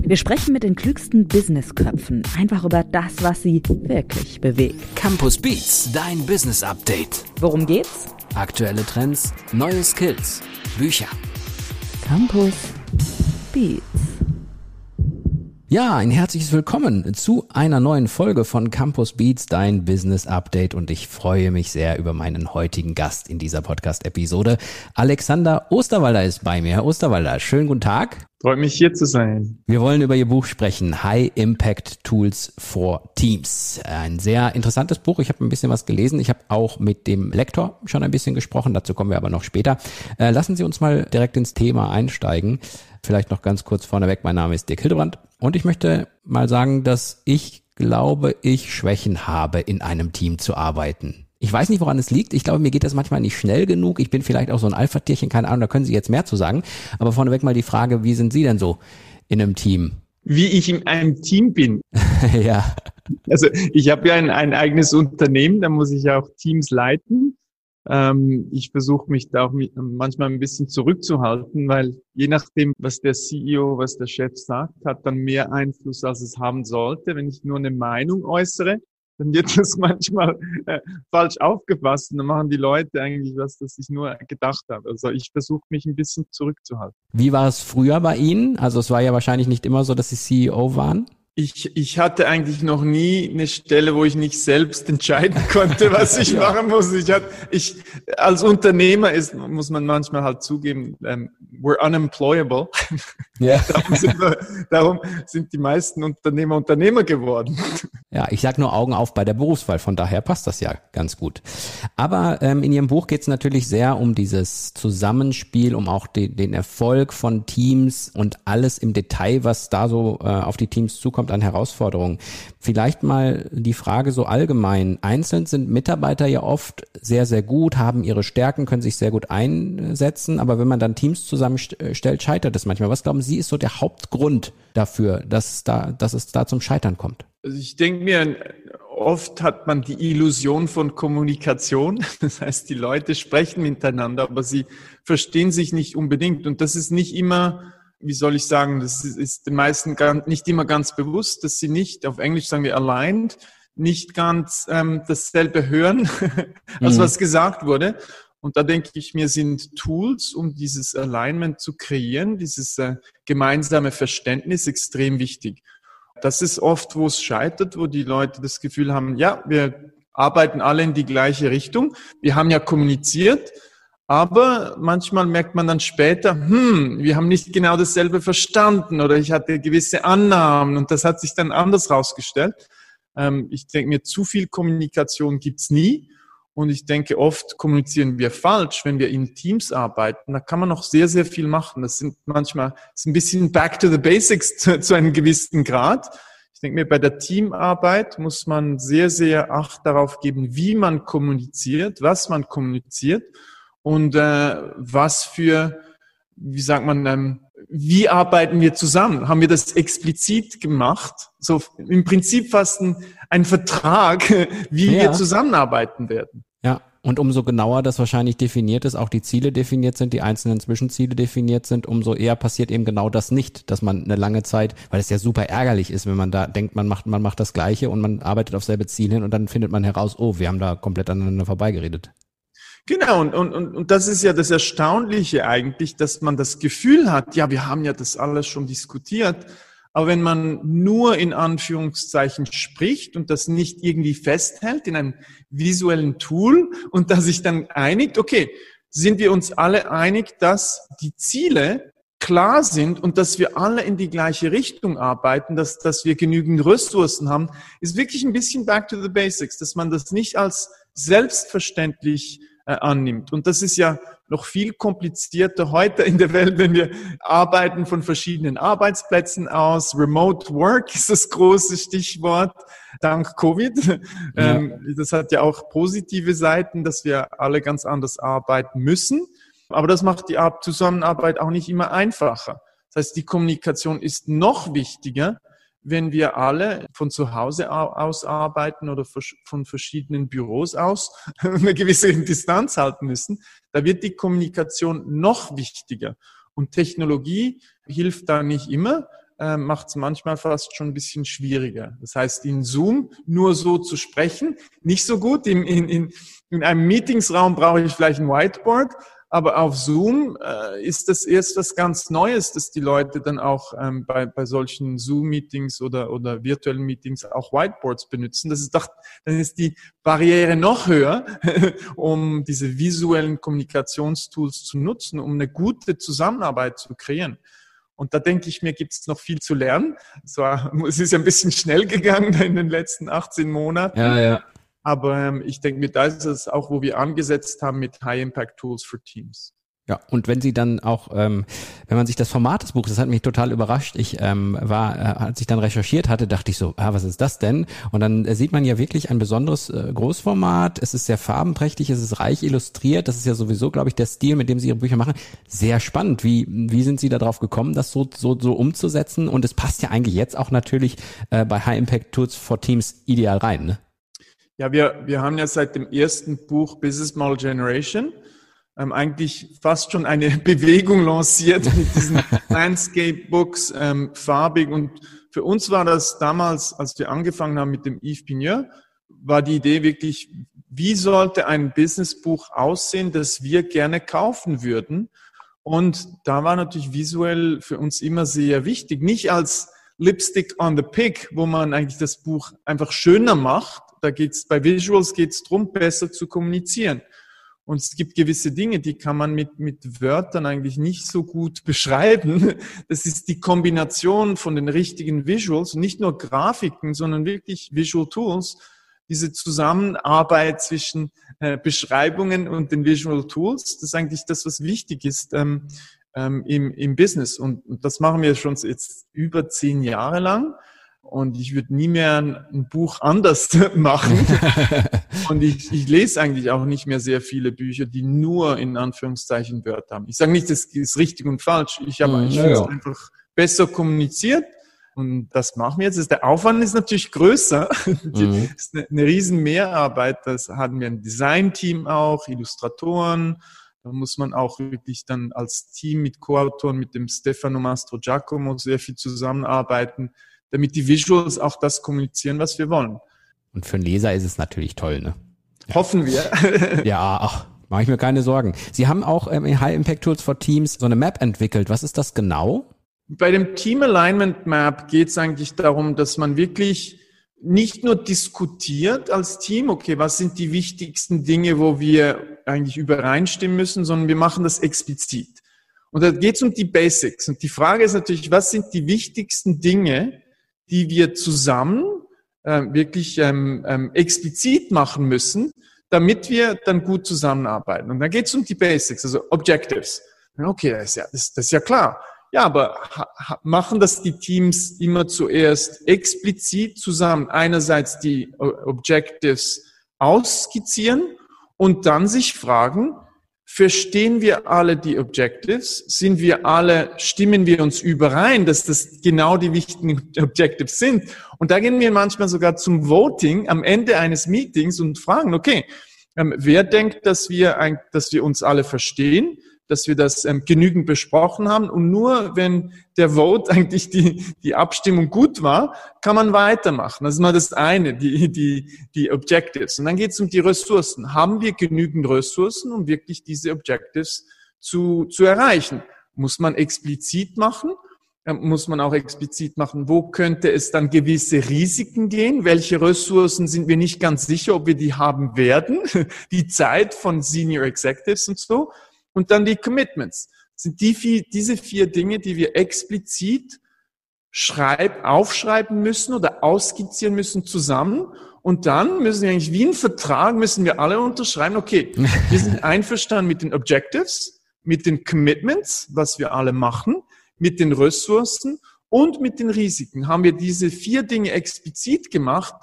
Wir sprechen mit den klügsten Businessköpfen einfach über das, was sie wirklich bewegt. Campus Beats, dein Business Update. Worum geht's? Aktuelle Trends, neue Skills, Bücher. Campus Beats. Ja, ein herzliches Willkommen zu einer neuen Folge von Campus Beats, dein Business Update. Und ich freue mich sehr über meinen heutigen Gast in dieser Podcast-Episode. Alexander Osterwalder ist bei mir. Herr Osterwalder, schönen guten Tag. Freut mich hier zu sein. Wir wollen über Ihr Buch sprechen, High Impact Tools for Teams. Ein sehr interessantes Buch. Ich habe ein bisschen was gelesen. Ich habe auch mit dem Lektor schon ein bisschen gesprochen. Dazu kommen wir aber noch später. Äh, lassen Sie uns mal direkt ins Thema einsteigen. Vielleicht noch ganz kurz vorneweg. Mein Name ist Dirk Hildebrand und ich möchte mal sagen, dass ich glaube, ich Schwächen habe, in einem Team zu arbeiten. Ich weiß nicht, woran es liegt. Ich glaube, mir geht das manchmal nicht schnell genug. Ich bin vielleicht auch so ein Alpha-Tierchen, keine Ahnung, da können Sie jetzt mehr zu sagen. Aber vorneweg mal die Frage, wie sind Sie denn so in einem Team? Wie ich in einem Team bin. ja. Also ich habe ja ein, ein eigenes Unternehmen, da muss ich ja auch Teams leiten. Ähm, ich versuche mich da auch manchmal ein bisschen zurückzuhalten, weil je nachdem, was der CEO, was der Chef sagt, hat dann mehr Einfluss, als es haben sollte. Wenn ich nur eine Meinung äußere, dann wird das manchmal äh, falsch aufgefasst und dann machen die Leute eigentlich was, das ich nur gedacht habe. Also ich versuche mich ein bisschen zurückzuhalten. Wie war es früher bei Ihnen? Also es war ja wahrscheinlich nicht immer so, dass Sie CEO waren. Ich, ich hatte eigentlich noch nie eine Stelle, wo ich nicht selbst entscheiden konnte, was ich machen muss. Ich hatte, ich, als Unternehmer ist, muss man manchmal halt zugeben, um, ähm, we're unemployable. Ja. darum, sind wir, darum sind die meisten Unternehmer Unternehmer geworden. Ja, ich sag nur Augen auf bei der Berufswahl, von daher passt das ja ganz gut. Aber ähm, in Ihrem Buch geht es natürlich sehr um dieses Zusammenspiel, um auch die, den Erfolg von Teams und alles im Detail, was da so äh, auf die Teams zukommt kommt an Herausforderungen. Vielleicht mal die Frage so allgemein. Einzeln sind Mitarbeiter ja oft sehr, sehr gut, haben ihre Stärken, können sich sehr gut einsetzen, aber wenn man dann Teams zusammenstellt, scheitert es manchmal. Was glauben Sie, ist so der Hauptgrund dafür, dass, da, dass es da zum Scheitern kommt? Also ich denke mir, oft hat man die Illusion von Kommunikation. Das heißt, die Leute sprechen miteinander, aber sie verstehen sich nicht unbedingt. Und das ist nicht immer wie soll ich sagen, das ist den meisten nicht immer ganz bewusst, dass sie nicht, auf Englisch sagen wir aligned, nicht ganz ähm, dasselbe hören, als mhm. was gesagt wurde. Und da denke ich mir, sind Tools, um dieses Alignment zu kreieren, dieses äh, gemeinsame Verständnis extrem wichtig. Das ist oft, wo es scheitert, wo die Leute das Gefühl haben, ja, wir arbeiten alle in die gleiche Richtung. Wir haben ja kommuniziert, aber manchmal merkt man dann später, hm, wir haben nicht genau dasselbe verstanden oder ich hatte gewisse Annahmen und das hat sich dann anders rausgestellt. Ähm, ich denke mir, zu viel Kommunikation gibt's nie. Und ich denke, oft kommunizieren wir falsch, wenn wir in Teams arbeiten. Da kann man noch sehr, sehr viel machen. Das sind manchmal, ist ein bisschen back to the basics zu, zu einem gewissen Grad. Ich denke mir, bei der Teamarbeit muss man sehr, sehr Acht darauf geben, wie man kommuniziert, was man kommuniziert und äh, was für, wie sagt man, ähm, wie arbeiten wir zusammen? Haben wir das explizit gemacht? So im Prinzip fast ein, ein Vertrag, wie ja. wir zusammenarbeiten werden. Ja, und umso genauer das wahrscheinlich definiert ist, auch die Ziele definiert sind, die einzelnen Zwischenziele definiert sind, umso eher passiert eben genau das nicht, dass man eine lange Zeit, weil es ja super ärgerlich ist, wenn man da denkt, man macht, man macht das Gleiche und man arbeitet auf selbe Ziel hin und dann findet man heraus, oh, wir haben da komplett aneinander vorbeigeredet. Genau, und, und, und das ist ja das Erstaunliche eigentlich, dass man das Gefühl hat, ja, wir haben ja das alles schon diskutiert, aber wenn man nur in Anführungszeichen spricht und das nicht irgendwie festhält in einem visuellen Tool und da sich dann einigt, okay, sind wir uns alle einig, dass die Ziele klar sind und dass wir alle in die gleiche Richtung arbeiten, dass, dass wir genügend Ressourcen haben, ist wirklich ein bisschen back to the basics, dass man das nicht als selbstverständlich äh, annimmt. Und das ist ja noch viel komplizierter heute in der Welt, wenn wir arbeiten von verschiedenen Arbeitsplätzen aus. Remote Work ist das große Stichwort dank Covid. Ja. Ähm, das hat ja auch positive Seiten, dass wir alle ganz anders arbeiten müssen. Aber das macht die Zusammenarbeit auch nicht immer einfacher. Das heißt, die Kommunikation ist noch wichtiger, wenn wir alle von zu Hause aus arbeiten oder von verschiedenen Büros aus eine gewisse Distanz halten müssen, da wird die Kommunikation noch wichtiger. Und Technologie hilft da nicht immer. äh, macht es manchmal fast schon ein bisschen schwieriger. Das heißt, in Zoom nur so zu sprechen, nicht so gut. In, in, in, in einem Meetingsraum brauche ich vielleicht ein Whiteboard, aber auf Zoom äh, ist das erst was ganz Neues, dass die Leute dann auch ähm, bei, bei solchen Zoom-Meetings oder, oder virtuellen Meetings auch Whiteboards benutzen. Das ist doch, dann ist die Barriere noch höher, um diese visuellen Kommunikationstools zu nutzen, um eine gute Zusammenarbeit zu kreieren. Und da denke ich mir, gibt es noch viel zu lernen. Es, war, es ist ja ein bisschen schnell gegangen in den letzten 18 Monaten. Ja, ja. Aber ähm, ich denke mir, da ist es auch, wo wir angesetzt haben mit High-Impact-Tools für Teams. Ja, und wenn Sie dann auch, ähm, wenn man sich das Format des Buches, das hat mich total überrascht. Ich ähm, war, äh, als ich dann recherchiert hatte, dachte ich so, ah, was ist das denn? Und dann äh, sieht man ja wirklich ein besonderes äh, Großformat. Es ist sehr farbenprächtig, es ist reich illustriert. Das ist ja sowieso, glaube ich, der Stil, mit dem Sie Ihre Bücher machen. Sehr spannend. Wie wie sind Sie darauf gekommen, das so so so umzusetzen? Und es passt ja eigentlich jetzt auch natürlich äh, bei High Impact Tools for Teams ideal rein. Ne? Ja, wir, wir haben ja seit dem ersten Buch Business Model Generation ähm, eigentlich fast schon eine Bewegung lanciert mit diesen Landscape Books, ähm, farbig. Und für uns war das damals, als wir angefangen haben mit dem Yves Pigneur, war die Idee wirklich, wie sollte ein Businessbuch aussehen, das wir gerne kaufen würden? Und da war natürlich visuell für uns immer sehr wichtig. Nicht als Lipstick on the Pig, wo man eigentlich das Buch einfach schöner macht, da geht's bei Visuals geht es darum, besser zu kommunizieren. Und es gibt gewisse Dinge, die kann man mit, mit Wörtern eigentlich nicht so gut beschreiben. Das ist die Kombination von den richtigen Visuals, nicht nur Grafiken, sondern wirklich Visual Tools. Diese Zusammenarbeit zwischen äh, Beschreibungen und den Visual Tools, das ist eigentlich das, was wichtig ist ähm, ähm, im, im Business. Und, und das machen wir schon jetzt über zehn Jahre lang. Und ich würde nie mehr ein, Buch anders machen. und ich, ich lese eigentlich auch nicht mehr sehr viele Bücher, die nur in Anführungszeichen Wörter haben. Ich sage nicht, das ist richtig und falsch. Ich habe mhm, ja. einfach besser kommuniziert. Und das machen wir jetzt. Der Aufwand ist natürlich größer. Mhm. Das ist eine, eine riesen Mehrarbeit. Das hatten wir ein Design-Team auch, Illustratoren. Da muss man auch wirklich dann als Team mit Co-Autoren, mit dem Stefano Mastro Giacomo sehr viel zusammenarbeiten damit die Visuals auch das kommunizieren, was wir wollen. Und für einen Leser ist es natürlich toll, ne? Hoffen wir. ja, ach, mache ich mir keine Sorgen. Sie haben auch ähm, in High Impact Tools for Teams so eine Map entwickelt. Was ist das genau? Bei dem Team Alignment Map geht es eigentlich darum, dass man wirklich nicht nur diskutiert als Team, okay, was sind die wichtigsten Dinge, wo wir eigentlich übereinstimmen müssen, sondern wir machen das explizit. Und da geht es um die Basics. Und die Frage ist natürlich, was sind die wichtigsten Dinge, die wir zusammen äh, wirklich ähm, ähm, explizit machen müssen, damit wir dann gut zusammenarbeiten. Und dann geht es um die Basics, also Objectives. Okay, das ist ja, das, das ist ja klar. Ja, aber machen das die Teams immer zuerst explizit zusammen, einerseits die Objectives ausskizzieren und dann sich fragen, Verstehen wir alle die Objectives? Sind wir alle, stimmen wir uns überein, dass das genau die wichtigen Objectives sind? Und da gehen wir manchmal sogar zum Voting am Ende eines Meetings und fragen, okay, ähm, wer denkt, dass wir, dass wir uns alle verstehen? Dass wir das ähm, genügend besprochen haben. Und nur wenn der Vote eigentlich die, die Abstimmung gut war, kann man weitermachen. Das ist mal das eine, die, die, die Objectives. Und dann geht es um die Ressourcen. Haben wir genügend Ressourcen, um wirklich diese Objectives zu, zu erreichen? Muss man explizit machen? Ähm, muss man auch explizit machen, wo könnte es dann gewisse Risiken gehen? Welche Ressourcen sind wir nicht ganz sicher, ob wir die haben werden? Die Zeit von Senior Executives und so. Und dann die Commitments. Das sind die vier, diese vier Dinge, die wir explizit schreib, aufschreiben müssen oder ausskizzieren müssen zusammen. Und dann müssen wir eigentlich wie ein Vertrag, müssen wir alle unterschreiben, okay, wir sind einverstanden mit den Objectives, mit den Commitments, was wir alle machen, mit den Ressourcen und mit den Risiken. Haben wir diese vier Dinge explizit gemacht,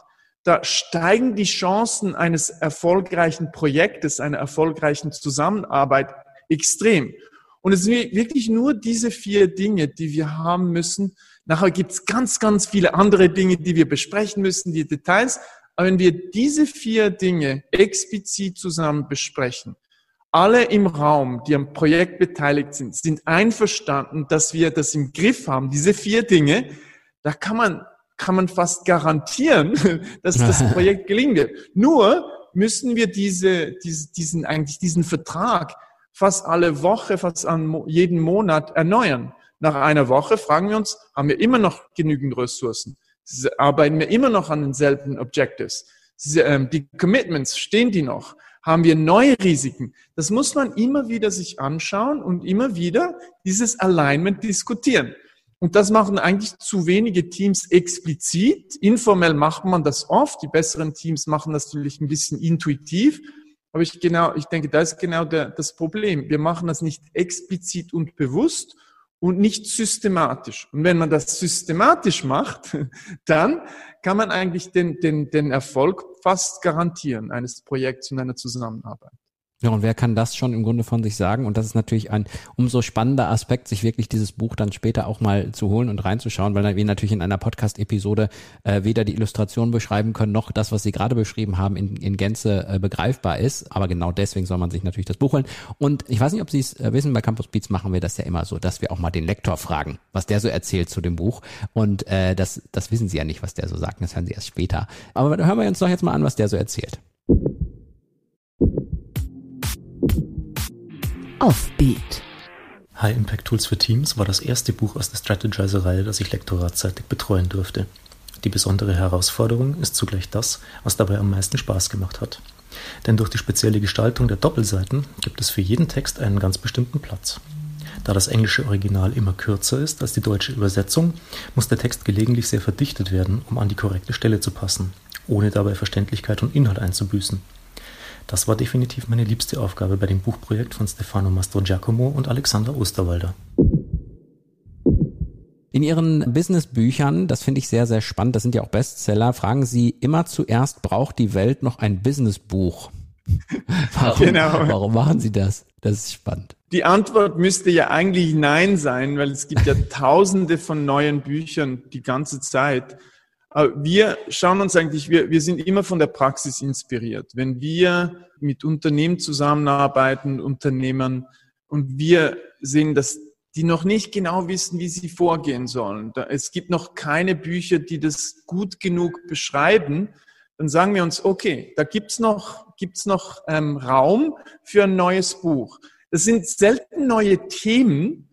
da steigen die Chancen eines erfolgreichen Projektes, einer erfolgreichen Zusammenarbeit extrem. Und es sind wirklich nur diese vier Dinge, die wir haben müssen. Nachher gibt es ganz, ganz viele andere Dinge, die wir besprechen müssen, die Details. Aber wenn wir diese vier Dinge explizit zusammen besprechen, alle im Raum, die am Projekt beteiligt sind, sind einverstanden, dass wir das im Griff haben. Diese vier Dinge, da kann man, kann man fast garantieren, dass das Projekt gelingen wird. Nur müssen wir diese, diese, diesen, eigentlich diesen Vertrag fast alle Woche, fast an jeden Monat erneuern. Nach einer Woche fragen wir uns, haben wir immer noch genügend Ressourcen? Arbeiten wir immer noch an denselben Objectives? Ähm, die Commitments, stehen die noch? Haben wir neue Risiken? Das muss man immer wieder sich anschauen und immer wieder dieses Alignment diskutieren. Und das machen eigentlich zu wenige Teams explizit. Informell macht man das oft. Die besseren Teams machen das natürlich ein bisschen intuitiv. Aber ich genau, ich denke, da ist genau der, das Problem. Wir machen das nicht explizit und bewusst und nicht systematisch. Und wenn man das systematisch macht, dann kann man eigentlich den, den, den Erfolg fast garantieren eines Projekts und einer Zusammenarbeit. Ja, und wer kann das schon im Grunde von sich sagen? Und das ist natürlich ein umso spannender Aspekt, sich wirklich dieses Buch dann später auch mal zu holen und reinzuschauen, weil wir natürlich in einer Podcast-Episode äh, weder die Illustration beschreiben können, noch das, was Sie gerade beschrieben haben, in, in Gänze äh, begreifbar ist. Aber genau deswegen soll man sich natürlich das Buch holen. Und ich weiß nicht, ob Sie es äh, wissen, bei Campus Beats machen wir das ja immer so, dass wir auch mal den Lektor fragen, was der so erzählt zu dem Buch. Und äh, das, das wissen Sie ja nicht, was der so sagt. Das hören Sie erst später. Aber hören wir uns doch jetzt mal an, was der so erzählt. Offbeat. High Impact Tools für Teams war das erste Buch aus der Strategizer-Reihe, das ich lektoratseitig betreuen durfte. Die besondere Herausforderung ist zugleich das, was dabei am meisten Spaß gemacht hat. Denn durch die spezielle Gestaltung der Doppelseiten gibt es für jeden Text einen ganz bestimmten Platz. Da das englische Original immer kürzer ist als die deutsche Übersetzung, muss der Text gelegentlich sehr verdichtet werden, um an die korrekte Stelle zu passen, ohne dabei Verständlichkeit und Inhalt einzubüßen. Das war definitiv meine liebste Aufgabe bei dem Buchprojekt von Stefano Mastrogiacomo und Alexander Osterwalder. In Ihren Businessbüchern, das finde ich sehr, sehr spannend, das sind ja auch Bestseller, fragen Sie immer zuerst, braucht die Welt noch ein Businessbuch? warum, genau. warum machen Sie das? Das ist spannend. Die Antwort müsste ja eigentlich Nein sein, weil es gibt ja tausende von neuen Büchern die ganze Zeit. Wir schauen uns eigentlich, wir, wir sind immer von der Praxis inspiriert. Wenn wir mit Unternehmen zusammenarbeiten, Unternehmern, und wir sehen, dass die noch nicht genau wissen, wie sie vorgehen sollen. Es gibt noch keine Bücher, die das gut genug beschreiben. Dann sagen wir uns, okay, da gibt's noch, gibt's noch ähm, Raum für ein neues Buch. Das sind selten neue Themen.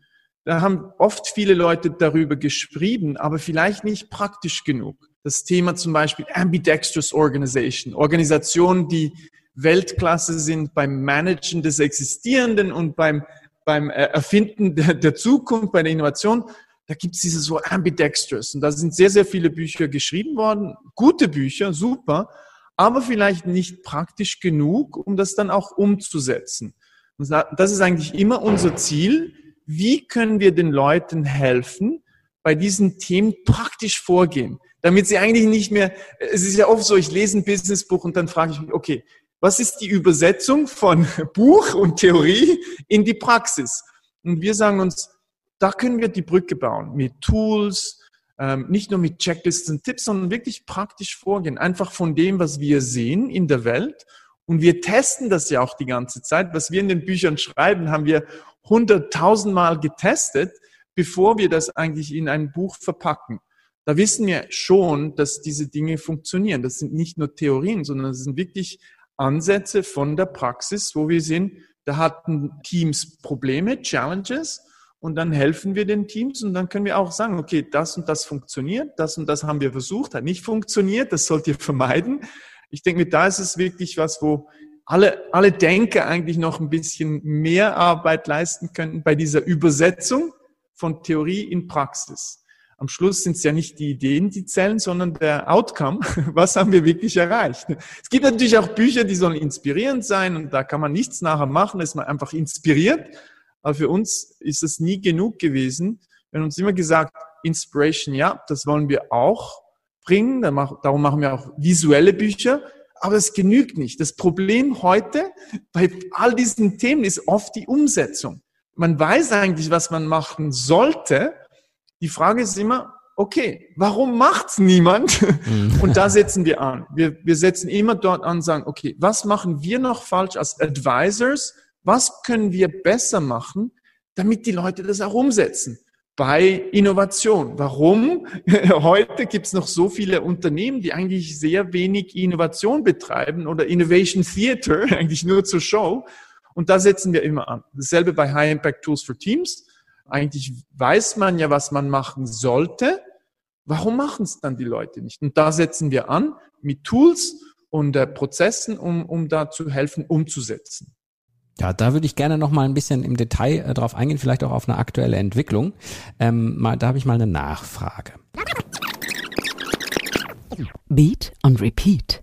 Da haben oft viele Leute darüber geschrieben, aber vielleicht nicht praktisch genug das Thema zum Beispiel Ambidextrous Organization, Organisationen, die Weltklasse sind beim Managen des Existierenden und beim, beim äh, Erfinden der, der Zukunft, bei der Innovation. Da gibt es diese so Ambidextrous. Und da sind sehr, sehr viele Bücher geschrieben worden. Gute Bücher, super, aber vielleicht nicht praktisch genug, um das dann auch umzusetzen. Und das ist eigentlich immer unser Ziel. Wie können wir den Leuten helfen, bei diesen Themen praktisch vorgehen? damit sie eigentlich nicht mehr, es ist ja oft so, ich lese ein Businessbuch und dann frage ich mich, okay, was ist die Übersetzung von Buch und Theorie in die Praxis? Und wir sagen uns, da können wir die Brücke bauen mit Tools, ähm, nicht nur mit Checklisten und Tipps, sondern wirklich praktisch vorgehen. Einfach von dem, was wir sehen in der Welt. Und wir testen das ja auch die ganze Zeit. Was wir in den Büchern schreiben, haben wir hunderttausendmal getestet, bevor wir das eigentlich in ein Buch verpacken da wissen wir schon, dass diese Dinge funktionieren. Das sind nicht nur Theorien, sondern das sind wirklich Ansätze von der Praxis, wo wir sehen, da hatten Teams Probleme, Challenges und dann helfen wir den Teams und dann können wir auch sagen, okay, das und das funktioniert, das und das haben wir versucht, hat nicht funktioniert, das sollt ihr vermeiden. Ich denke, da ist es wirklich was, wo alle, alle Denker eigentlich noch ein bisschen mehr Arbeit leisten könnten bei dieser Übersetzung von Theorie in Praxis am Schluss sind es ja nicht die Ideen, die zählen, sondern der Outcome. Was haben wir wirklich erreicht? Es gibt natürlich auch Bücher, die sollen inspirierend sein und da kann man nichts nachher machen, ist man einfach inspiriert. Aber für uns ist es nie genug gewesen. Wir haben uns immer gesagt, Inspiration, ja, das wollen wir auch bringen. Darum machen wir auch visuelle Bücher. Aber es genügt nicht. Das Problem heute bei all diesen Themen ist oft die Umsetzung. Man weiß eigentlich, was man machen sollte, die Frage ist immer, okay, warum macht's niemand? Mhm. Und da setzen wir an. Wir, wir setzen immer dort an und sagen, okay, was machen wir noch falsch als Advisors? Was können wir besser machen, damit die Leute das auch umsetzen? Bei Innovation. Warum? Heute gibt es noch so viele Unternehmen, die eigentlich sehr wenig Innovation betreiben oder Innovation Theater, eigentlich nur zur Show. Und da setzen wir immer an. Dasselbe bei High Impact Tools for Teams. Eigentlich weiß man ja, was man machen sollte. Warum machen es dann die Leute nicht? Und da setzen wir an mit Tools und äh, Prozessen, um, um da zu helfen, umzusetzen. Ja, da würde ich gerne noch mal ein bisschen im Detail äh, drauf eingehen, vielleicht auch auf eine aktuelle Entwicklung. Ähm, mal, da habe ich mal eine Nachfrage. Beat und Repeat.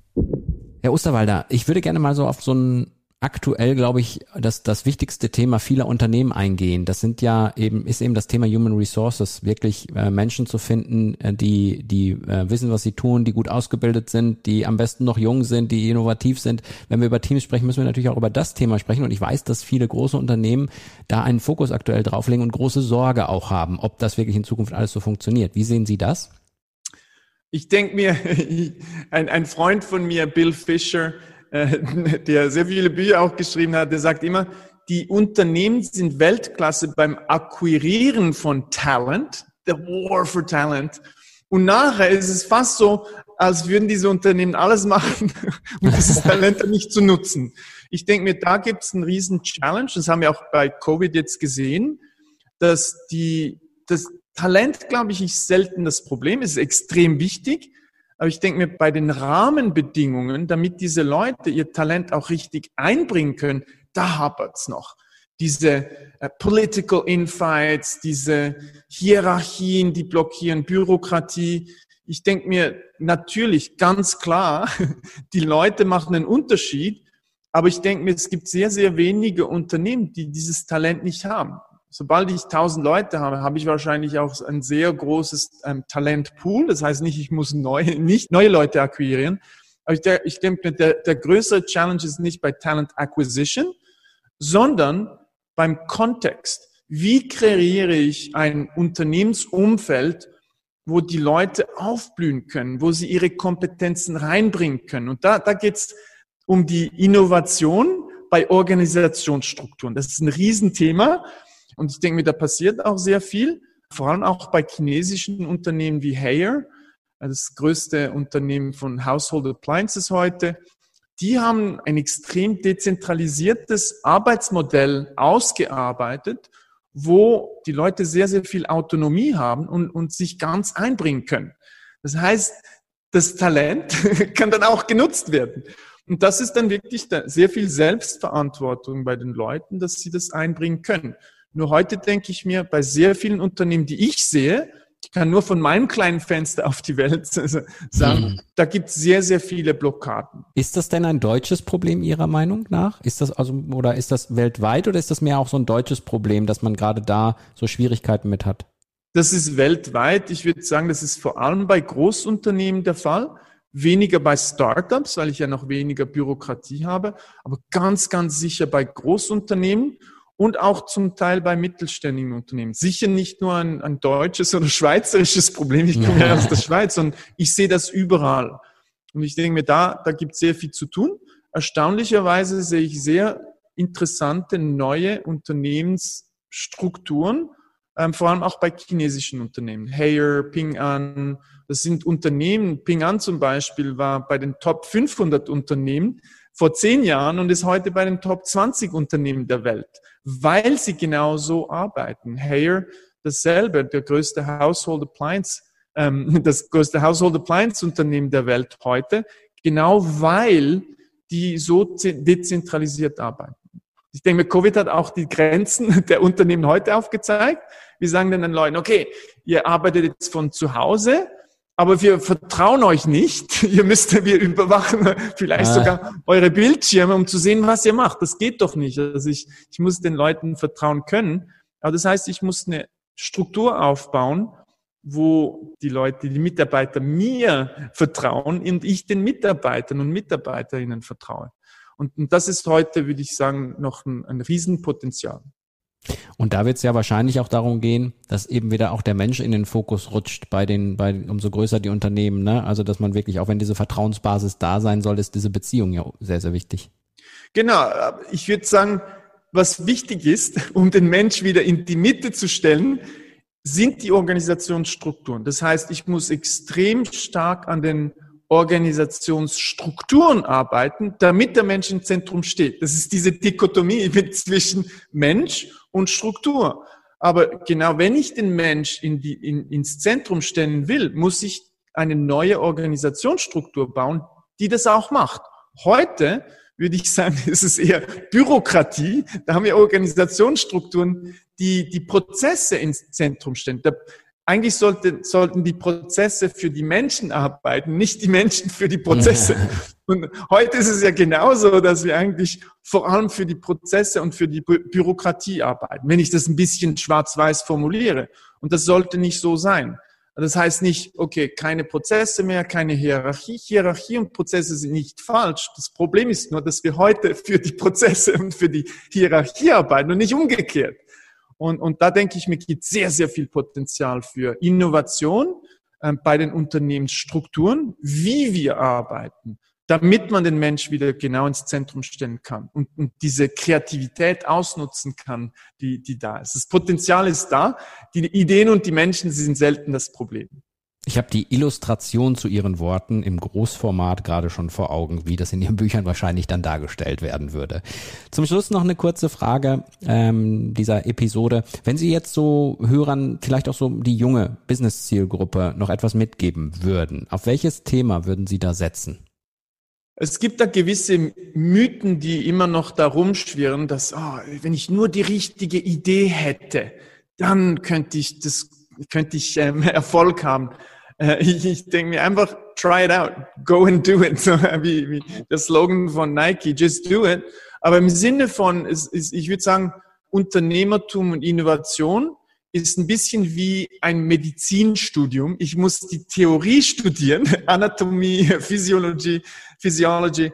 Herr Osterwalder, ich würde gerne mal so auf so ein aktuell, glaube ich, das, das wichtigste Thema vieler Unternehmen eingehen. Das sind ja eben, ist eben das Thema Human Resources, wirklich äh, Menschen zu finden, äh, die, die äh, wissen, was sie tun, die gut ausgebildet sind, die am besten noch jung sind, die innovativ sind. Wenn wir über Teams sprechen, müssen wir natürlich auch über das Thema sprechen. Und ich weiß, dass viele große Unternehmen da einen Fokus aktuell drauflegen und große Sorge auch haben, ob das wirklich in Zukunft alles so funktioniert. Wie sehen Sie das? Ich denke mir, ein, ein Freund von mir, Bill Fisher, äh, der sehr viele Bücher auch geschrieben hat, der sagt immer, die Unternehmen sind Weltklasse beim Akquirieren von Talent, the war for talent. Und nachher ist es fast so, als würden diese Unternehmen alles machen, um dieses Talent nicht zu nutzen. Ich denke mir, da gibt es einen riesen Challenge. Das haben wir auch bei Covid jetzt gesehen, dass die, das Talent, glaube ich, ist selten das Problem. Es ist extrem wichtig. Aber ich denke mir, bei den Rahmenbedingungen, damit diese Leute ihr Talent auch richtig einbringen können, da hapert's noch. Diese äh, Political Infights, diese Hierarchien, die blockieren, Bürokratie. Ich denke mir, natürlich, ganz klar, die Leute machen einen Unterschied, aber ich denke mir, es gibt sehr, sehr wenige Unternehmen, die dieses Talent nicht haben sobald ich 1000 Leute habe, habe ich wahrscheinlich auch ein sehr großes ähm, Talentpool. Das heißt nicht, ich muss neue, nicht neue Leute akquirieren. Aber ich, ich denke, der, der größere Challenge ist nicht bei Talent Acquisition, sondern beim Kontext. Wie kreiere ich ein Unternehmensumfeld, wo die Leute aufblühen können, wo sie ihre Kompetenzen reinbringen können? Und da, da geht es um die Innovation bei Organisationsstrukturen. Das ist ein Riesenthema. Und ich denke mir, da passiert auch sehr viel, vor allem auch bei chinesischen Unternehmen wie Haier, das größte Unternehmen von Household Appliances heute. Die haben ein extrem dezentralisiertes Arbeitsmodell ausgearbeitet, wo die Leute sehr, sehr viel Autonomie haben und, und sich ganz einbringen können. Das heißt, das Talent kann dann auch genutzt werden. Und das ist dann wirklich sehr viel Selbstverantwortung bei den Leuten, dass sie das einbringen können. Nur heute denke ich mir, bei sehr vielen Unternehmen, die ich sehe, ich kann nur von meinem kleinen Fenster auf die Welt sagen, hm. da gibt es sehr, sehr viele Blockaden. Ist das denn ein deutsches Problem Ihrer Meinung nach? Ist das also, oder ist das weltweit oder ist das mehr auch so ein deutsches Problem, dass man gerade da so Schwierigkeiten mit hat? Das ist weltweit. Ich würde sagen, das ist vor allem bei Großunternehmen der Fall. Weniger bei Startups, weil ich ja noch weniger Bürokratie habe, aber ganz, ganz sicher bei Großunternehmen und auch zum Teil bei mittelständigen Unternehmen. Sicher nicht nur ein, ein deutsches oder schweizerisches Problem, ich komme ja aus der Schweiz, sondern ich sehe das überall. Und ich denke mir, da, da gibt es sehr viel zu tun. Erstaunlicherweise sehe ich sehr interessante neue Unternehmensstrukturen, ähm, vor allem auch bei chinesischen Unternehmen. Haier, Ping An, das sind Unternehmen, Ping An zum Beispiel war bei den Top 500 Unternehmen vor zehn Jahren und ist heute bei den Top 20 Unternehmen der Welt weil sie genau so arbeiten. Hayer dasselbe, der größte Household Appliance, ähm, das größte Household Appliance Unternehmen der Welt heute, genau weil die so dezentralisiert arbeiten. Ich denke, Covid hat auch die Grenzen der Unternehmen heute aufgezeigt. Wir sagen dann den Leuten, okay, ihr arbeitet jetzt von zu Hause, aber wir vertrauen euch nicht. Ihr müsst, wir überwachen vielleicht ah. sogar eure Bildschirme, um zu sehen, was ihr macht. Das geht doch nicht. Also ich, ich muss den Leuten vertrauen können. Aber das heißt, ich muss eine Struktur aufbauen, wo die Leute, die Mitarbeiter mir vertrauen und ich den Mitarbeitern und Mitarbeiterinnen vertraue. Und, und das ist heute, würde ich sagen, noch ein, ein Riesenpotenzial. Und da wird es ja wahrscheinlich auch darum gehen, dass eben wieder auch der Mensch in den Fokus rutscht bei den, bei umso größer die Unternehmen. Ne? Also dass man wirklich, auch wenn diese Vertrauensbasis da sein soll, ist diese Beziehung ja sehr, sehr wichtig. Genau, ich würde sagen, was wichtig ist, um den Mensch wieder in die Mitte zu stellen, sind die Organisationsstrukturen. Das heißt, ich muss extrem stark an den Organisationsstrukturen arbeiten, damit der Mensch im Zentrum steht. Das ist diese Dichotomie zwischen Mensch und Struktur. Aber genau wenn ich den Mensch in die, in, ins Zentrum stellen will, muss ich eine neue Organisationsstruktur bauen, die das auch macht. Heute würde ich sagen, ist es eher Bürokratie. Da haben wir Organisationsstrukturen, die die Prozesse ins Zentrum stellen. Da, eigentlich sollte, sollten die Prozesse für die Menschen arbeiten, nicht die Menschen für die Prozesse. Und heute ist es ja genauso, dass wir eigentlich vor allem für die Prozesse und für die Bü Bürokratie arbeiten, wenn ich das ein bisschen schwarz-weiß formuliere. Und das sollte nicht so sein. Das heißt nicht, okay, keine Prozesse mehr, keine Hierarchie. Hierarchie und Prozesse sind nicht falsch. Das Problem ist nur, dass wir heute für die Prozesse und für die Hierarchie arbeiten und nicht umgekehrt. Und, und da denke ich mir, gibt sehr, sehr viel Potenzial für Innovation äh, bei den Unternehmensstrukturen, wie wir arbeiten damit man den Mensch wieder genau ins Zentrum stellen kann und, und diese Kreativität ausnutzen kann, die, die da ist. Das Potenzial ist da, die Ideen und die Menschen sie sind selten das Problem. Ich habe die Illustration zu Ihren Worten im Großformat gerade schon vor Augen, wie das in Ihren Büchern wahrscheinlich dann dargestellt werden würde. Zum Schluss noch eine kurze Frage ähm, dieser Episode. Wenn Sie jetzt so Hörern vielleicht auch so die junge Business-Zielgruppe noch etwas mitgeben würden, auf welches Thema würden Sie da setzen? Es gibt da gewisse Mythen, die immer noch da rumschwirren, dass, oh, wenn ich nur die richtige Idee hätte, dann könnte ich das, könnte ich ähm, Erfolg haben. Äh, ich, ich denke mir einfach, try it out, go and do it, so wie, wie der Slogan von Nike, just do it. Aber im Sinne von, ist, ist, ich würde sagen, Unternehmertum und Innovation ist ein bisschen wie ein Medizinstudium. Ich muss die Theorie studieren, Anatomie, Physiologie, Physiology,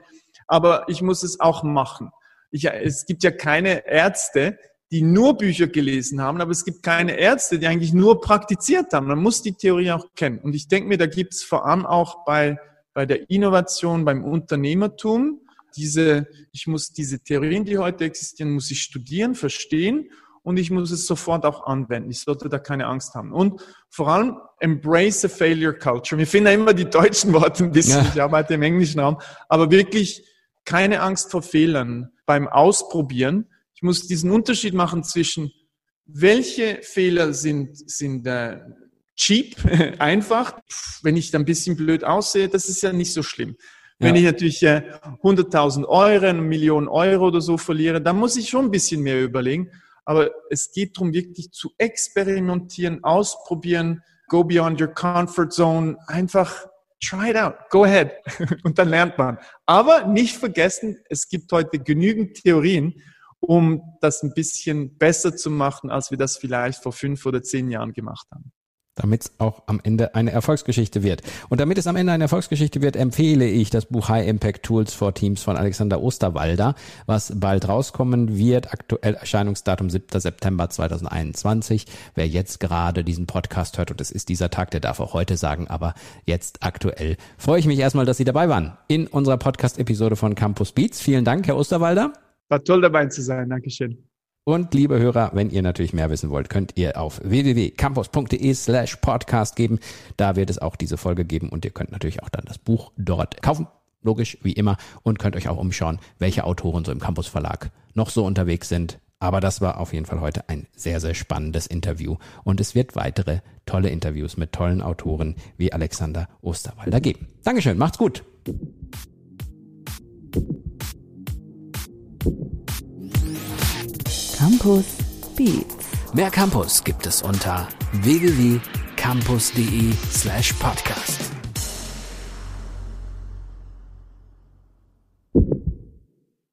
aber ich muss es auch machen. Ich, es gibt ja keine Ärzte, die nur Bücher gelesen haben, aber es gibt keine Ärzte, die eigentlich nur praktiziert haben. Man muss die Theorie auch kennen. Und ich denke mir, da gibt es vor allem auch bei, bei der Innovation, beim Unternehmertum, diese, ich muss diese Theorien, die heute existieren, muss ich studieren, verstehen und ich muss es sofort auch anwenden. Ich sollte da keine Angst haben. Und vor allem embrace a failure culture. Wir finden ja immer die deutschen Worte ein bisschen, ja. ich arbeite im englischen Raum, aber wirklich keine Angst vor Fehlern beim Ausprobieren. Ich muss diesen Unterschied machen zwischen welche Fehler sind, sind äh, cheap, einfach. Wenn ich da ein bisschen blöd aussehe, das ist ja nicht so schlimm. Wenn ja. ich natürlich äh, 100.000 Euro, eine Million Euro oder so verliere, dann muss ich schon ein bisschen mehr überlegen. Aber es geht darum, wirklich zu experimentieren, ausprobieren, go beyond your comfort zone, einfach try it out, go ahead. Und dann lernt man. Aber nicht vergessen, es gibt heute genügend Theorien, um das ein bisschen besser zu machen, als wir das vielleicht vor fünf oder zehn Jahren gemacht haben damit es auch am Ende eine Erfolgsgeschichte wird. Und damit es am Ende eine Erfolgsgeschichte wird, empfehle ich das Buch High Impact Tools for Teams von Alexander Osterwalder, was bald rauskommen wird. Aktuell Erscheinungsdatum 7. September 2021. Wer jetzt gerade diesen Podcast hört, und es ist dieser Tag, der darf auch heute sagen, aber jetzt aktuell freue ich mich erstmal, dass Sie dabei waren in unserer Podcast-Episode von Campus Beats. Vielen Dank, Herr Osterwalder. War toll dabei zu sein. Dankeschön. Und liebe Hörer, wenn ihr natürlich mehr wissen wollt, könnt ihr auf www.campus.de slash podcast geben. Da wird es auch diese Folge geben und ihr könnt natürlich auch dann das Buch dort kaufen. Logisch, wie immer. Und könnt euch auch umschauen, welche Autoren so im Campus Verlag noch so unterwegs sind. Aber das war auf jeden Fall heute ein sehr, sehr spannendes Interview. Und es wird weitere tolle Interviews mit tollen Autoren wie Alexander Osterwalder geben. Dankeschön, macht's gut. Campus Beats. Mehr Campus gibt es unter www.campus.de slash podcast.